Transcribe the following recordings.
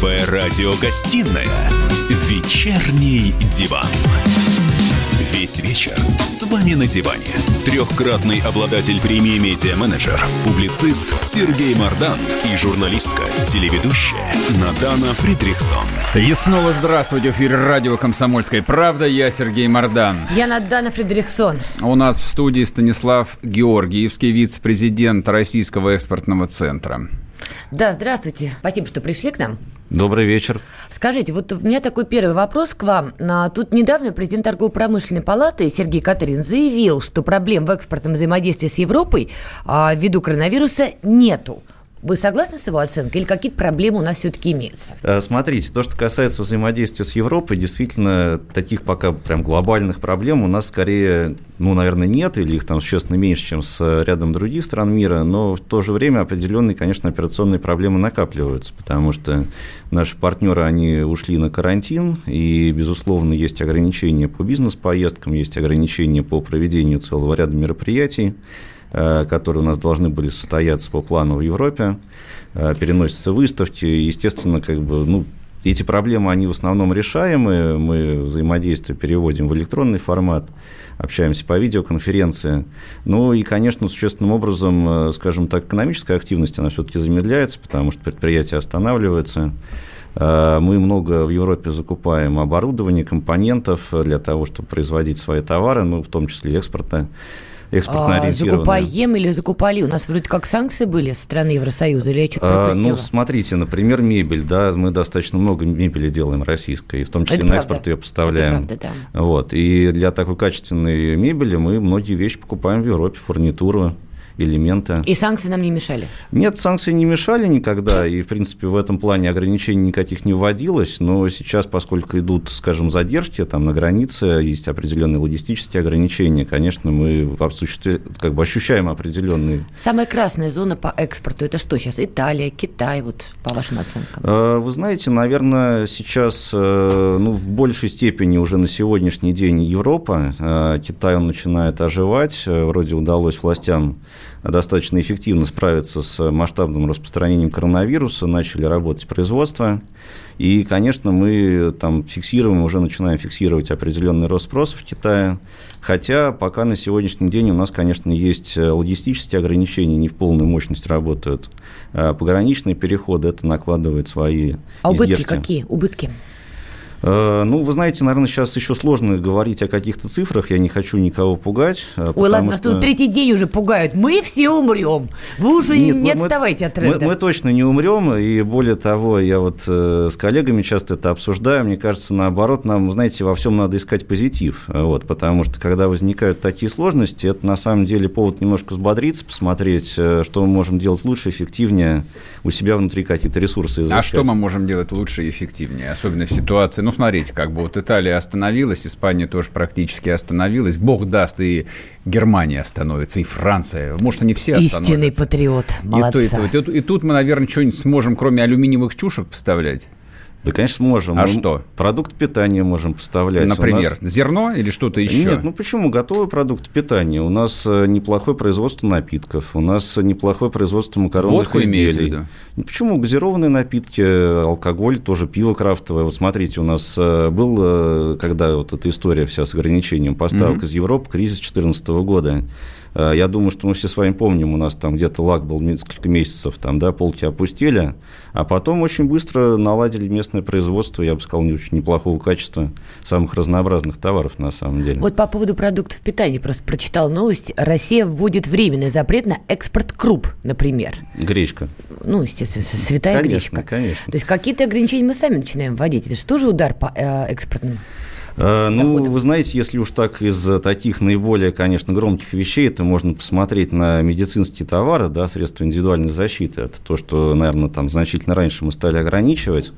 Первая радиогостинная «Вечерний диван». Весь вечер с вами на диване. Трехкратный обладатель премии «Медиа-менеджер», публицист Сергей Мардан и журналистка, телеведущая Надана Фридрихсон. И снова здравствуйте. В эфире радио «Комсомольская правда». Я Сергей Мардан. Я Надана Фридрихсон. У нас в студии Станислав Георгиевский, вице-президент Российского экспортного центра. Да, здравствуйте. Спасибо, что пришли к нам. Добрый вечер. Скажите, вот у меня такой первый вопрос к вам. А, тут недавно президент торгово-промышленной палаты Сергей Катырин заявил, что проблем в экспортном взаимодействии с Европой а, ввиду коронавируса нету. Вы согласны с его оценкой или какие-то проблемы у нас все-таки имеются? Э, смотрите, то, что касается взаимодействия с Европой, действительно, таких пока прям глобальных проблем у нас скорее, ну, наверное, нет, или их там существенно меньше, чем с рядом других стран мира, но в то же время определенные, конечно, операционные проблемы накапливаются, потому что наши партнеры, они ушли на карантин, и, безусловно, есть ограничения по бизнес-поездкам, есть ограничения по проведению целого ряда мероприятий, Э, которые у нас должны были состояться по плану в Европе, э, переносятся выставки. Естественно, как бы, ну, эти проблемы, они в основном решаемы. Мы взаимодействие переводим в электронный формат, общаемся по видеоконференции. Ну и, конечно, существенным образом, э, скажем так, экономическая активность, она все-таки замедляется, потому что предприятие останавливается. Мы много в Европе закупаем оборудование, компонентов для того, чтобы производить свои товары, ну, в том числе экспорта экспортно а, Закупаем или закупали? У нас вроде как санкции были со стороны Евросоюза, или я что-то а, пропустила? Ну, смотрите, например, мебель, да, мы достаточно много мебели делаем российской, в том числе Это на правда. экспорт ее поставляем. Это правда, да. Вот, и для такой качественной мебели мы многие вещи покупаем в Европе, фурнитуру, элемента. И санкции нам не мешали? Нет, санкции не мешали никогда, и, в принципе, в этом плане ограничений никаких не вводилось, но сейчас, поскольку идут, скажем, задержки там на границе, есть определенные логистические ограничения, конечно, мы как бы ощущаем определенные... Самая красная зона по экспорту – это что сейчас? Италия, Китай, вот по вашим оценкам? А, вы знаете, наверное, сейчас, э, ну, в большей степени уже на сегодняшний день Европа, э, Китай, он начинает оживать, э, вроде удалось властям достаточно эффективно справиться с масштабным распространением коронавируса, начали работать производство. И, конечно, мы там фиксируем, уже начинаем фиксировать определенный рост спроса в Китае. Хотя пока на сегодняшний день у нас, конечно, есть логистические ограничения, не в полную мощность работают. А пограничные переходы, это накладывает свои А убытки издержки. какие? Убытки? Э, ну, вы знаете, наверное, сейчас еще сложно говорить о каких-то цифрах. Я не хочу никого пугать. Э, Ой, ладно, что... тут третий день уже пугают. Мы все умрем. Вы уже Нет, не мы, отставайте от тренда. Мы, мы точно не умрем. И более того, я вот э, с коллегами часто это обсуждаю. Мне кажется, наоборот, нам, знаете, во всем надо искать позитив. Вот, потому что, когда возникают такие сложности, это на самом деле повод немножко взбодриться, посмотреть, что мы можем делать лучше, эффективнее, у себя внутри какие-то ресурсы изыскать. А что мы можем делать лучше и эффективнее, особенно в ситуации, ну, смотрите, как бы вот Италия остановилась, Испания тоже практически остановилась, бог даст, и Германия остановится, и Франция, может, они все остановятся. Истинный патриот, молодца. И, то, и, то, и, и тут мы, наверное, что-нибудь сможем, кроме алюминиевых чушек, поставлять. Да, конечно, можем. А Мы что? Продукт питания можем поставлять. Например, нас... зерно или что-то еще? Нет, ну почему? Готовый продукт питания. У нас э, неплохое производство напитков, у нас неплохое производство макаронных Водку изделий. Ну, почему? Газированные напитки, алкоголь, тоже пиво крафтовое. Вот смотрите, у нас э, был, э, когда вот эта история вся с ограничением поставок mm-hmm. из Европы, кризис 2014 года. Э, я думаю, что мы все с вами помним, у нас там где-то лак был несколько месяцев, там, да, полки опустили, а потом очень быстро наладили местное производство, я бы сказал, не очень неплохого качества, самых разнообразных товаров на самом деле. Вот по поводу продуктов питания, просто прочитал новость, Россия вводит временный запрет на экспорт круп, например. Гречка. Ну, естественно, святая конечно, гречка. Конечно, То есть какие-то ограничения мы сами начинаем вводить. Это же тоже удар по э, экспортным Э, ну, доходов. вы знаете, если уж так из таких наиболее, конечно, громких вещей, то можно посмотреть на медицинские товары, да, средства индивидуальной защиты. Это то, что, наверное, там значительно раньше мы стали ограничивать.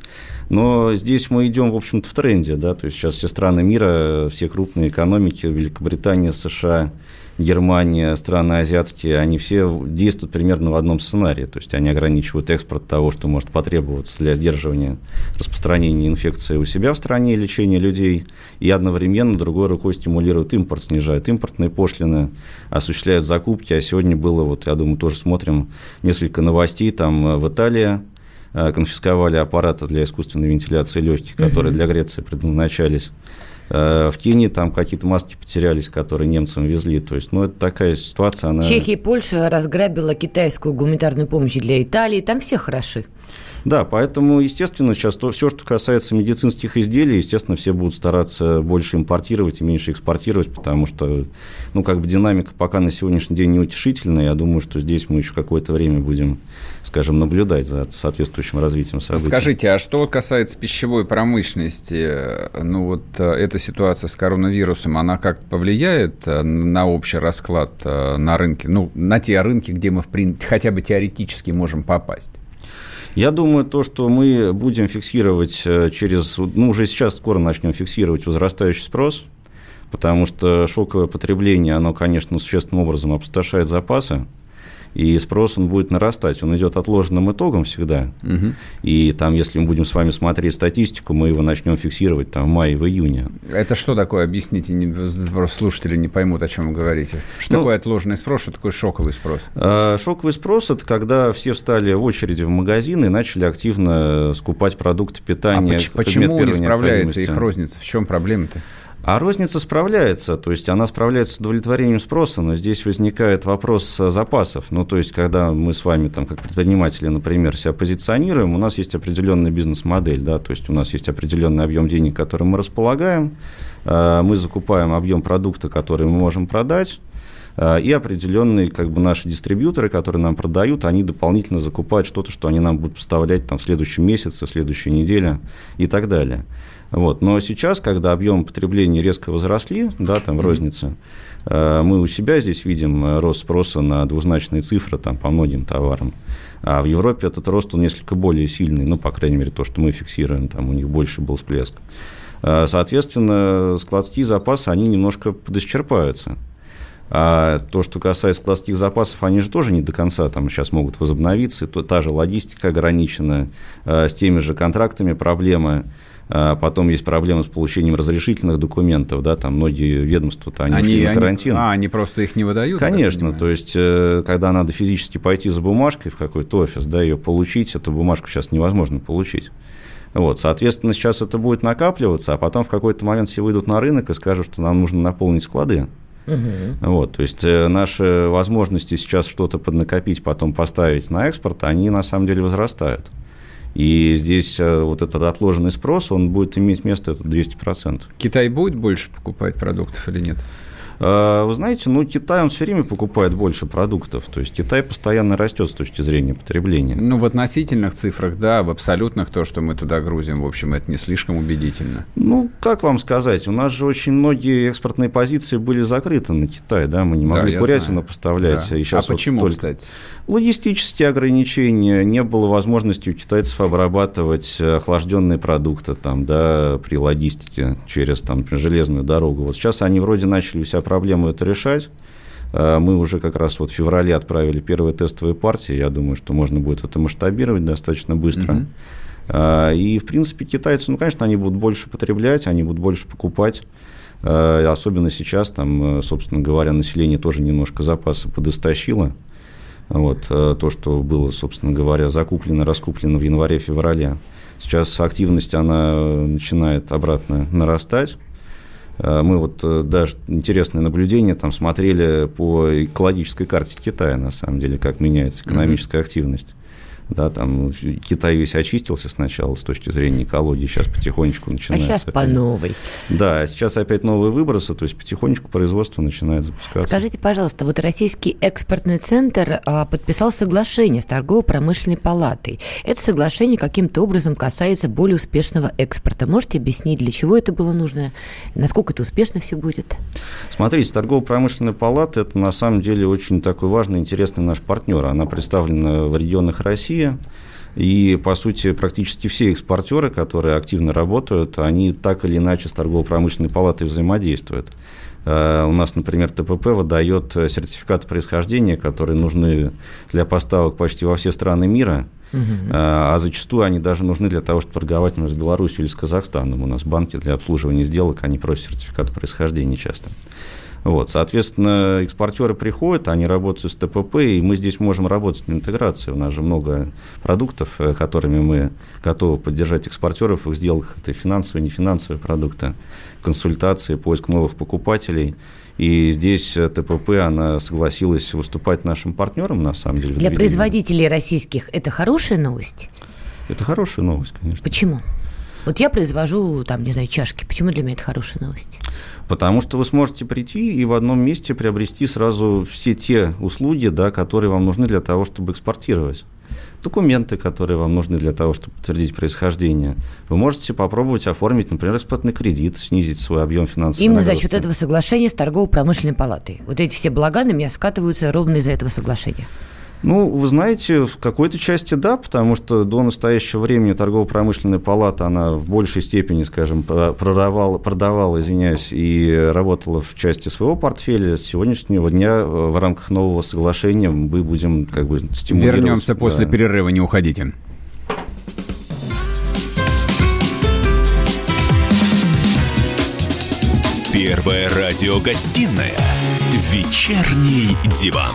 Но здесь мы идем, в общем-то, в тренде, да, то есть сейчас все страны мира, все крупные экономики, Великобритания, США, Германия, страны азиатские, они все действуют примерно в одном сценарии. То есть они ограничивают экспорт того, что может потребоваться для сдерживания распространения инфекции у себя в стране, лечения людей, и одновременно другой рукой стимулируют импорт, снижают импортные пошлины, осуществляют закупки. А сегодня было, вот я думаю, тоже смотрим несколько новостей там в Италии, конфисковали аппараты для искусственной вентиляции легких, которые для Греции предназначались. В Кении там какие-то маски потерялись, которые немцам везли. То есть, ну, это такая ситуация. Она... Чехия и Польша разграбила китайскую гуманитарную помощь для Италии. Там все хороши. Да, поэтому, естественно, сейчас то, все, что касается медицинских изделий, естественно, все будут стараться больше импортировать и меньше экспортировать, потому что, ну, как бы динамика пока на сегодняшний день неутешительная. Я думаю, что здесь мы еще какое-то время будем, скажем, наблюдать за соответствующим развитием событий. Скажите, а что касается пищевой промышленности, ну, вот э, эта ситуация с коронавирусом, она как-то повлияет э, на общий расклад э, на рынке, ну, на те рынки, где мы, в принципе, хотя бы теоретически можем попасть? Я думаю, то, что мы будем фиксировать э, через, ну, уже сейчас скоро начнем фиксировать возрастающий спрос, потому что шоковое потребление, оно, конечно, существенным образом опустошает запасы, и спрос он будет нарастать. Он идет отложенным итогом всегда. Угу. И там, если мы будем с вами смотреть статистику, мы его начнем фиксировать там в мае, в июне. Это что такое? Объясните, не, слушатели не поймут, о чем вы говорите. Что ну, такое отложенный спрос, что такое шоковый спрос? Э, шоковый спрос – это когда все встали в очереди в магазины и начали активно скупать продукты питания. А почему не справляется их розница? В чем проблема-то? А розница справляется, то есть она справляется с удовлетворением спроса, но здесь возникает вопрос запасов. Ну, то есть, когда мы с вами, там, как предприниматели, например, себя позиционируем, у нас есть определенная бизнес-модель, да, то есть у нас есть определенный объем денег, которым мы располагаем, э, мы закупаем объем продукта, который мы можем продать, э, и определенные как бы, наши дистрибьюторы, которые нам продают, они дополнительно закупают что-то, что они нам будут поставлять там, в следующем месяце, в следующей неделе и так далее. Вот. Но сейчас, когда объем потребления резко возросли, да, там в рознице, э, мы у себя здесь видим э, рост спроса на двузначные цифры там, по многим товарам. А в Европе этот рост он несколько более сильный, ну, по крайней мере, то, что мы фиксируем, там у них больше был всплеск. Э, соответственно, складские запасы, они немножко подисчерпаются. А то, что касается складских запасов, они же тоже не до конца там сейчас могут возобновиться. То, та же логистика ограничена, с теми же контрактами проблемы. А потом есть проблемы с получением разрешительных документов, да, там многие ведомства-то, они, они ушли на карантин. Они, а, они просто их не выдают? Конечно, то есть, э, когда надо физически пойти за бумажкой в какой-то офис, да, ее получить, эту бумажку сейчас невозможно получить. Вот, соответственно, сейчас это будет накапливаться, а потом в какой-то момент все выйдут на рынок и скажут, что нам нужно наполнить склады. Угу. Вот, то есть э, наши возможности сейчас что-то поднакопить, потом поставить на экспорт, они на самом деле возрастают. И здесь э, вот этот отложенный спрос, он будет иметь место, это 200%. Китай будет больше покупать продуктов или нет? А, вы знаете, ну, Китай, он все время покупает больше продуктов. То есть Китай постоянно растет с точки зрения потребления. Ну, в относительных цифрах, да, в абсолютных то, что мы туда грузим, в общем, это не слишком убедительно. Ну, как вам сказать, у нас же очень многие экспортные позиции были закрыты на Китай, да, мы не могли да, курятину поставлять. Да. И сейчас а вот почему, только... кстати? Логистические ограничения, не было возможности у китайцев обрабатывать охлажденные продукты там, да, при логистике через там, железную дорогу. Вот сейчас они вроде начали у себя проблему это решать. А, мы уже как раз вот в феврале отправили первые тестовые партии. Я думаю, что можно будет это масштабировать достаточно быстро. Uh-huh. И, в принципе, китайцы, ну, конечно, они будут больше потреблять, они будут больше покупать. А, особенно сейчас, там, собственно говоря, население тоже немножко запасы подостащило. Вот, то, что было, собственно говоря, закуплено, раскуплено в январе-феврале. Сейчас активность, она начинает обратно нарастать. Э, мы вот э, даже интересное наблюдение там смотрели по экологической карте Китая, на самом деле, как меняется экономическая mm-hmm. активность. Да, там Китай весь очистился сначала с точки зрения экологии, сейчас потихонечку а начинается. А сейчас опять... по новой. Да, сейчас опять новые выбросы, то есть потихонечку производство начинает запускаться. Скажите, пожалуйста, вот Российский экспортный центр а, подписал соглашение с торгово-промышленной палатой. Это соглашение каким-то образом касается более успешного экспорта. Можете объяснить, для чего это было нужно, насколько это успешно все будет? Смотрите, торгово-промышленная палата – это на самом деле очень такой важный, интересный наш партнер. Она представлена в регионах России, Россия. И, по сути, практически все экспортеры, которые активно работают, они так или иначе с торгово-промышленной палатой взаимодействуют. Э, у нас, например, ТПП выдает сертификаты происхождения, которые нужны для поставок почти во все страны мира. Угу. А зачастую они даже нужны для того, чтобы торговать например, с Беларусью или с Казахстаном. У нас банки для обслуживания сделок, они просят сертификаты происхождения часто. Вот, соответственно, экспортеры приходят, они работают с ТПП, и мы здесь можем работать на интеграции. У нас же много продуктов, э, которыми мы готовы поддержать экспортеров в их сделках. Это финансовые, нефинансовые продукты, консультации, поиск новых покупателей. И здесь э, ТПП, она согласилась выступать нашим партнером, на самом деле. Для производителей российских это хорошая новость? Это хорошая новость, конечно. Почему? Вот я произвожу, там, не знаю, чашки. Почему для меня это хорошая новость? Потому что вы сможете прийти и в одном месте приобрести сразу все те услуги, да, которые вам нужны для того, чтобы экспортировать. Документы, которые вам нужны для того, чтобы подтвердить происхождение. Вы можете попробовать оформить, например, экспортный кредит, снизить свой объем финансовых Именно нагрузки. за счет этого соглашения с торгово-промышленной палатой. Вот эти все блага на меня скатываются ровно из-за этого соглашения. Ну, вы знаете, в какой-то части да, потому что до настоящего времени торгово-промышленная палата, она в большей степени, скажем, продавала, продавала, извиняюсь, и работала в части своего портфеля. С сегодняшнего дня э, в рамках нового соглашения мы будем как бы стимулировать. Вернемся после да. перерыва, не уходите. Первая радиогостинная «Вечерний диван».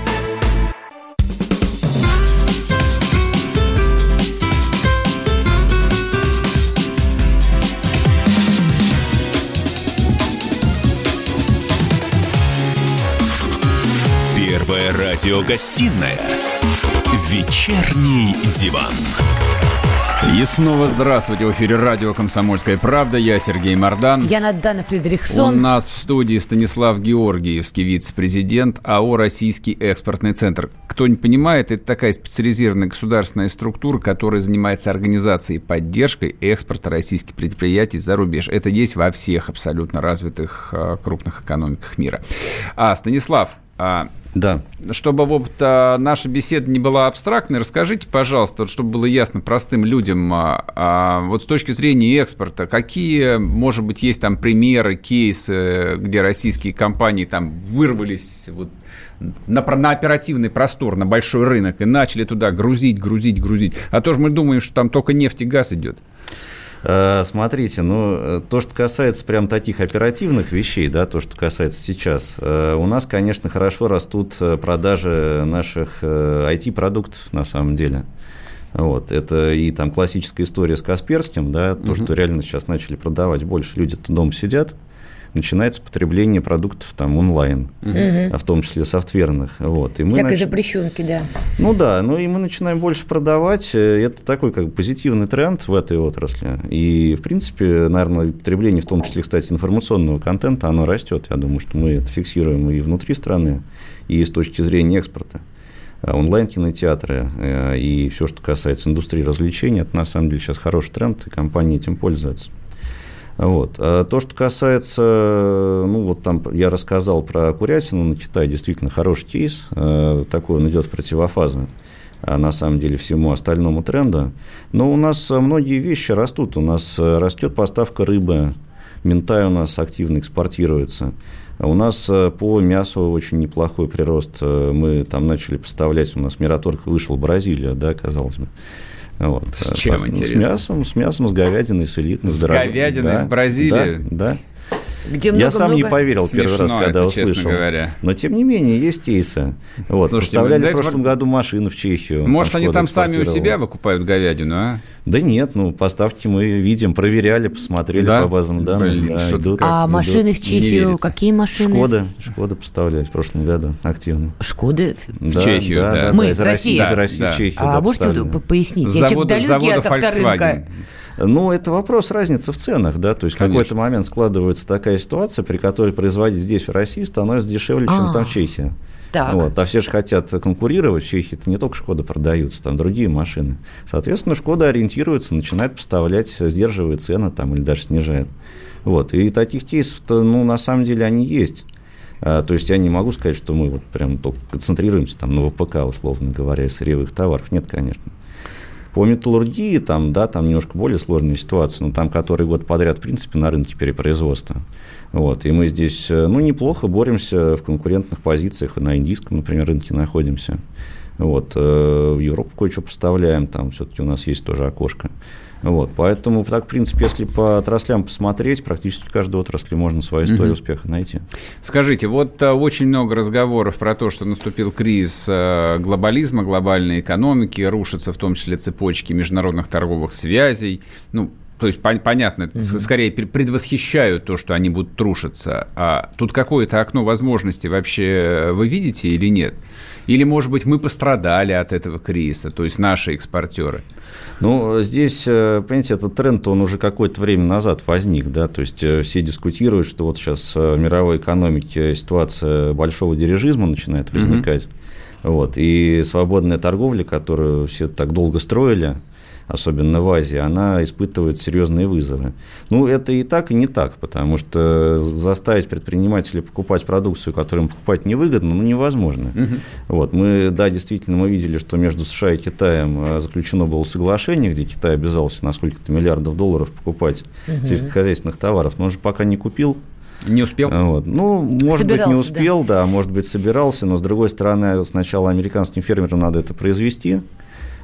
Первая радиогостинная «Вечерний диван». И снова здравствуйте. В эфире радио «Комсомольская правда». Я Сергей Мордан. Я Надана Фредериксон. У нас в студии Станислав Георгиевский, вице-президент АО «Российский экспортный центр». Кто не понимает, это такая специализированная государственная структура, которая занимается организацией и поддержкой экспорта российских предприятий за рубеж. Это есть во всех абсолютно развитых а, крупных экономиках мира. А, Станислав, да. Чтобы вот а, наша беседа не была абстрактной, расскажите, пожалуйста, чтобы было ясно простым людям, а, а, вот с точки зрения экспорта, какие, может быть, есть там примеры, кейсы, где российские компании там вырвались вот на, на оперативный простор, на большой рынок и начали туда грузить, грузить, грузить. А то же мы думаем, что там только нефть и газ идет. Э, смотрите, ну, э, то, что касается прям таких оперативных вещей, да, то, что касается сейчас, э, у нас, конечно, хорошо растут продажи наших IT-продуктов на самом деле. Вот, это и там классическая история с Касперским, да, то, угу. что реально сейчас начали продавать больше, люди-то дома сидят, начинается потребление продуктов там онлайн, угу. в том числе софтверных. Вот. И мы Всякой нач... запрещенки, да. Ну да, ну и мы начинаем больше продавать. Э, это такой как бы позитивный тренд в этой отрасли. И, в принципе, наверное, потребление, в том числе, кстати, информационного контента, оно растет. Я думаю, что мы это фиксируем и внутри страны, и с точки зрения экспорта э, онлайн-кинотеатры э, и все, что касается индустрии развлечений, это на самом деле сейчас хороший тренд, и компании этим пользуются. Вот. А то, что касается, ну, вот там я рассказал про курятину на Китай, действительно хороший кейс, э, такой он идет в противофазу а на самом деле всему остальному тренду. Но у нас многие вещи растут. У нас растет поставка рыбы, ментай у нас активно экспортируется. У нас э, по мясу очень неплохой прирост. Э, мы там начали поставлять, у нас Мираторг вышел в Бразилию, да, казалось бы. Вот. С чем, Пос... интересно? С мясом, с мясом, с говядиной, с элитной. С говядиной да, в Бразилии? Да, да. Где много, Я сам много... не поверил Смешно первый раз, когда это, услышал. Говоря. Но тем не менее есть кейсы. Вот, Слушайте, поставляли в прошлом году машины в Чехию. Может, там они там сами у себя выкупают говядину, а? Да нет, ну поставки мы видим, проверяли, посмотрели да? по базам данных. Блин, да, идут, а идут. машины в Чехию, какие машины? Шкода, Шкода поставляли в прошлом году активно. Шкоды в да, Чехию, да. да, мы, из России, из России да. в Чехию. А да, можете пояснить? Я человек далекий от авторынка. Ну, это вопрос разницы в ценах, да, то есть Конечно. в какой-то момент складывается такая ситуация, при которой производить здесь, в России, становится дешевле, чем А-а-а. там в Чехии. Так. Вот, а все же хотят конкурировать, в Чехии это не только Шкода продаются, там другие машины. Соответственно, Шкода ориентируется, начинает поставлять, сдерживает цены там или даже снижает. Вот, и таких кейсов-то, ну, на самом деле они есть. То есть я не могу сказать, что мы вот прям только концентрируемся там на ВПК, условно говоря, сырьевых товаров. Нет, конечно. По металлургии там, да, там немножко более сложная ситуация, но там который год подряд, в принципе, на рынке перепроизводства. Вот, и мы здесь, ну, неплохо боремся в конкурентных позициях, на индийском, например, рынке находимся. Вот, в Европу кое-что поставляем, там все-таки у нас есть тоже окошко. Вот, поэтому, так, в принципе, если по отраслям посмотреть, практически в каждой отрасли можно свою историю угу. успеха найти. Скажите, вот а, очень много разговоров про то, что наступил кризис а, глобализма, глобальной экономики, рушатся в том числе цепочки международных торговых связей. Ну, то есть, пон- понятно, угу. скорее предвосхищают то, что они будут рушиться. А тут какое-то окно возможностей вообще вы видите или нет? Или, может быть, мы пострадали от этого кризиса, то есть наши экспортеры? Ну, здесь, э, понимаете, этот тренд, он уже какое-то время назад возник, да, то есть э, все дискутируют, что вот сейчас в мировой экономике ситуация большого дирижизма начинает возникать. Mm-hmm. Вот, и свободная торговля, которую все так долго строили, особенно в Азии, она испытывает серьезные вызовы. Ну, это и так, и не так, потому что заставить предпринимателей покупать продукцию, которую им покупать невыгодно, ну, невозможно. Угу. Вот, мы, да, действительно, мы видели, что между США и Китаем э, заключено было соглашение, где Китай обязался на сколько-то миллиардов долларов покупать угу. сельскохозяйственных товаров, но он же пока не купил, не успел? Вот. Ну, может собирался, быть, не успел, да. да, может быть, собирался, но, с другой стороны, сначала американским фермерам надо это произвести,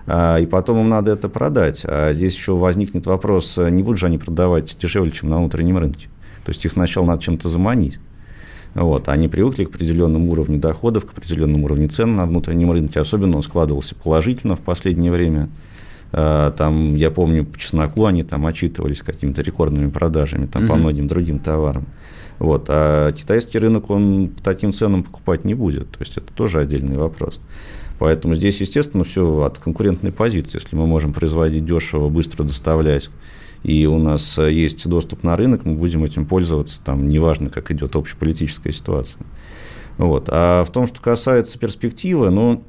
и потом им надо это продать. А здесь еще возникнет вопрос, не будут же они продавать дешевле, чем на внутреннем рынке. То есть их сначала надо чем-то заманить. Вот. Они привыкли к определенному уровню доходов, к определенному уровню цен на внутреннем рынке. Особенно он складывался положительно в последнее время. А, там, я помню, по чесноку они там отчитывались какими-то рекордными продажами, там, угу. по многим другим товарам. Вот. А китайский рынок, он по таким ценам покупать не будет. То есть это тоже отдельный вопрос. Поэтому здесь, естественно, все от конкурентной позиции. Если мы можем производить дешево, быстро доставлять, и у нас есть доступ на рынок, мы будем этим пользоваться, там, неважно, как идет общеполитическая ситуация. Вот. А в том, что касается перспективы, ну,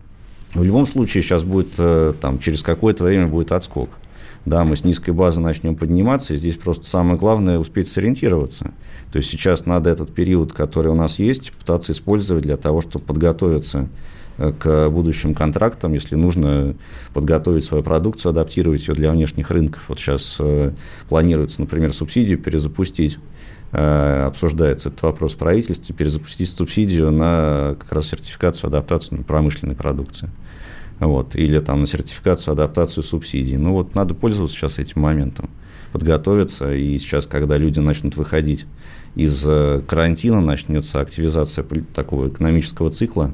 в любом случае сейчас будет, э, там, через какое-то время будет отскок. Да, мы с низкой базы начнем подниматься, и здесь просто самое главное успеть сориентироваться. То есть сейчас надо этот период, который у нас есть, пытаться использовать для того, чтобы подготовиться к будущим контрактам, если нужно подготовить свою продукцию, адаптировать ее для внешних рынков. Вот сейчас э, планируется, например, субсидию перезапустить э, обсуждается этот вопрос в правительстве, перезапустить субсидию на как раз сертификацию, адаптацию промышленной продукции. Вот, или там на сертификацию, адаптацию субсидий. Ну вот надо пользоваться сейчас этим моментом, подготовиться. И сейчас, когда люди начнут выходить из э, карантина, начнется активизация такого экономического цикла,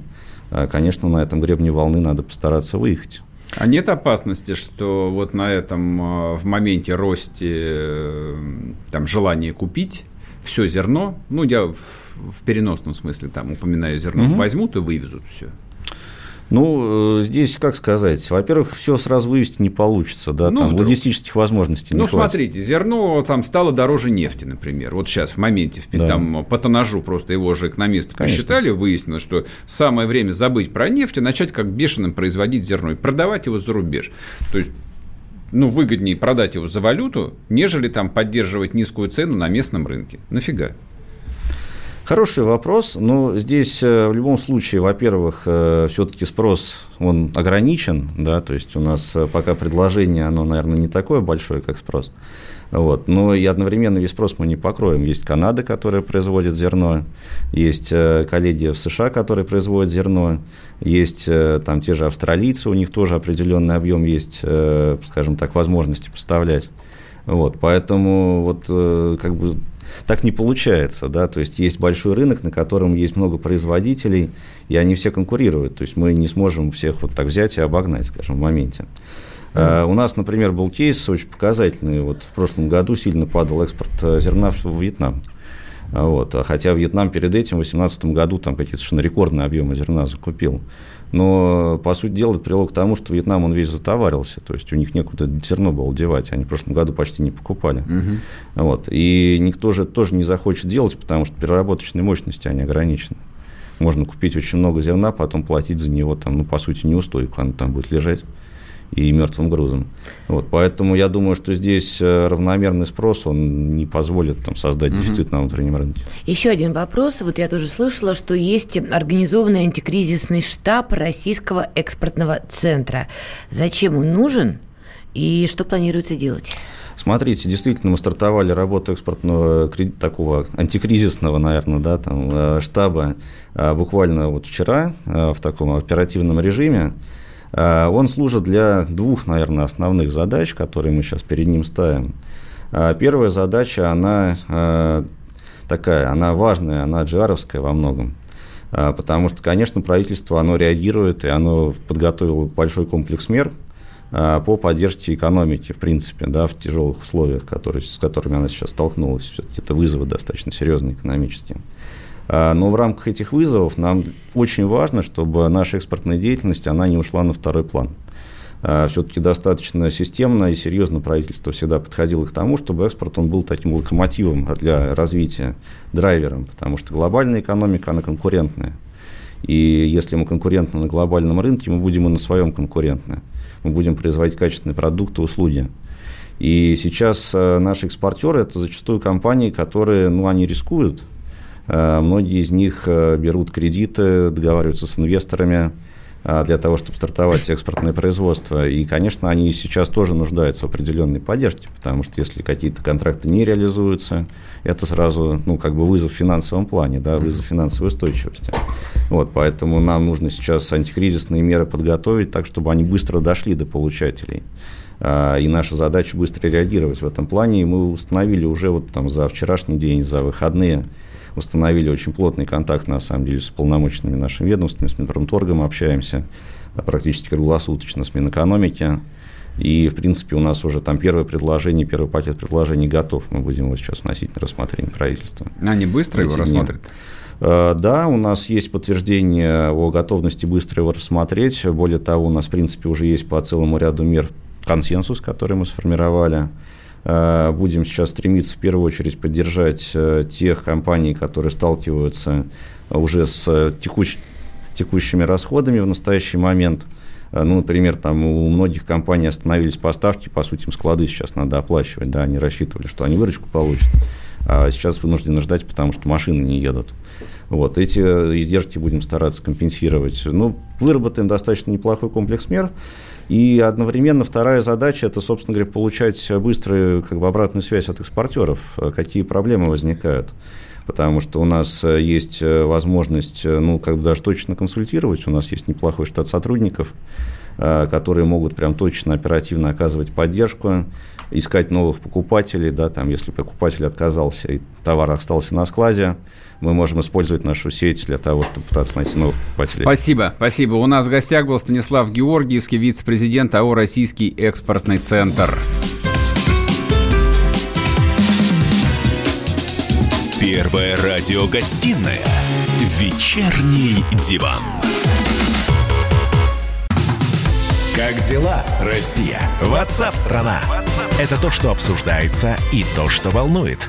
конечно, на этом гребне волны надо постараться выехать. А нет опасности, что вот на этом а, в моменте росте э, там, желания купить все зерно, ну, я в, в переносном смысле там упоминаю зерно, угу. возьмут и вывезут все. Ну, э, здесь, как сказать, во-первых, все сразу вывести не получится, да, ну, там вдруг. логистических возможностей не Ну, смотрите, зерно там стало дороже нефти, например. Вот сейчас в моменте, да. там по тоннажу просто его же экономисты Конечно. посчитали, выяснилось, что самое время забыть про нефть и начать как бешеным производить зерно и продавать его за рубеж. То есть ну, выгоднее продать его за валюту, нежели там поддерживать низкую цену на местном рынке. Нафига? Хороший вопрос, но здесь э, в любом случае, во-первых, э, все-таки спрос он ограничен, да, то есть у нас э, пока предложение, оно, наверное, не такое большое, как спрос. Вот. Но и одновременно весь спрос мы не покроем. Есть Канада, которая производит зерно, есть коллеги в США, которые производят зерно, есть там те же австралийцы, у них тоже определенный объем есть, скажем так, возможности поставлять. Вот, поэтому вот как бы так не получается, да, то есть есть большой рынок, на котором есть много производителей, и они все конкурируют, то есть мы не сможем всех вот так взять и обогнать, скажем, в моменте. Uh, у нас, например, был кейс очень показательный. Вот в прошлом году сильно падал экспорт э, зерна в Вьетнам. Вот. Хотя Вьетнам перед этим, в 2018 году, там какие-то совершенно рекордные объемы зерна закупил. Но, по сути дела, это привело к тому, что Вьетнам, он весь затоварился, то есть у них некуда зерно было девать, они в прошлом году почти не покупали. Угу. Вот. И никто же тоже не захочет делать, потому что переработочные мощности, они ограничены. Можно купить очень много зерна, потом платить за него, там, ну, по сути, неустойку, оно там будет лежать и мертвым грузом. Вот, поэтому я думаю, что здесь э, равномерный спрос, он не позволит там, создать угу. дефицит на внутреннем рынке. Еще один вопрос. Вот я тоже слышала, что есть организованный антикризисный штаб Российского экспортного центра. Зачем он нужен и что планируется делать? Смотрите, действительно, мы стартовали работу экспортного такого антикризисного, наверное, да, там, э, штаба э, буквально вот вчера в таком оперативном режиме. А, он служит для двух, наверное, основных задач, которые мы сейчас перед ним ставим. А, первая задача, она а, такая, она важная, она джаровская во многом. Потому что, конечно, правительство, оно реагирует, и оно подготовило большой комплекс мер по поддержке экономики, в принципе, да, в тяжелых условиях, которые, с которыми она сейчас столкнулась. Все-таки это вызовы достаточно серьезные экономические. А, но в рамках этих вызовов нам очень важно, чтобы наша экспортная деятельность она не ушла на второй план. А, Все-таки достаточно системно и серьезно правительство всегда подходило к тому, чтобы экспорт он был таким локомотивом для развития, драйвером, потому что глобальная экономика, она конкурентная. И если мы конкурентны на глобальном рынке, мы будем и на своем конкурентны. Мы будем производить качественные продукты, услуги. И сейчас э, наши экспортеры – это зачастую компании, которые, ну, они рискуют, многие из них э, берут кредиты, договариваются с инвесторами э, для того, чтобы стартовать экспортное производство. И, конечно, они сейчас тоже нуждаются в определенной поддержке, потому что если какие-то контракты не реализуются, это сразу, ну, как бы вызов в финансовом плане, да, вызов финансовой устойчивости. Вот, поэтому нам нужно сейчас антикризисные меры подготовить так, чтобы они быстро дошли до получателей. И наша задача быстро реагировать в этом плане. И мы установили уже вот там за вчерашний день, за выходные установили очень плотный контакт, на самом деле, с полномочными нашими ведомствами, с Минпромторгом общаемся практически круглосуточно, с Минэкономики. И, в принципе, у нас уже там первое предложение, первый пакет предложений готов. Мы будем его сейчас вносить на рассмотрение правительства. Они быстро его рассмотрят? Э, да, у нас есть подтверждение о готовности быстро его рассмотреть. Более того, у нас, в принципе, уже есть по целому ряду мер консенсус, который мы сформировали. Э, будем сейчас стремиться в первую очередь поддержать э, тех компаний, которые сталкиваются уже с текущ... текущими расходами в настоящий момент. Э, ну, например, там у многих компаний остановились поставки, по сути, им склады сейчас надо оплачивать, да, они рассчитывали, что они выручку получат, а сейчас вынуждены ждать, потому что машины не едут. Вот, эти издержки будем стараться компенсировать. Ну, выработаем достаточно неплохой комплекс мер, и одновременно вторая задача – это, собственно говоря, получать быструю как бы, обратную связь от экспортеров, какие проблемы возникают. Потому что у нас есть возможность, ну, как бы даже точно консультировать, у нас есть неплохой штат сотрудников, э, которые могут прям точно, оперативно оказывать поддержку, искать новых покупателей, да, там, если покупатель отказался и товар остался на складе, мы можем использовать нашу сеть для того, чтобы пытаться найти новых покупателей. Спасибо, спасибо. У нас в гостях был Станислав Георгиевский, вице-президент АО «Российский экспортный центр». Первая радиогостинная «Вечерний диван». Как дела, Россия? Ватсап-страна! Это то, что обсуждается и то, что волнует.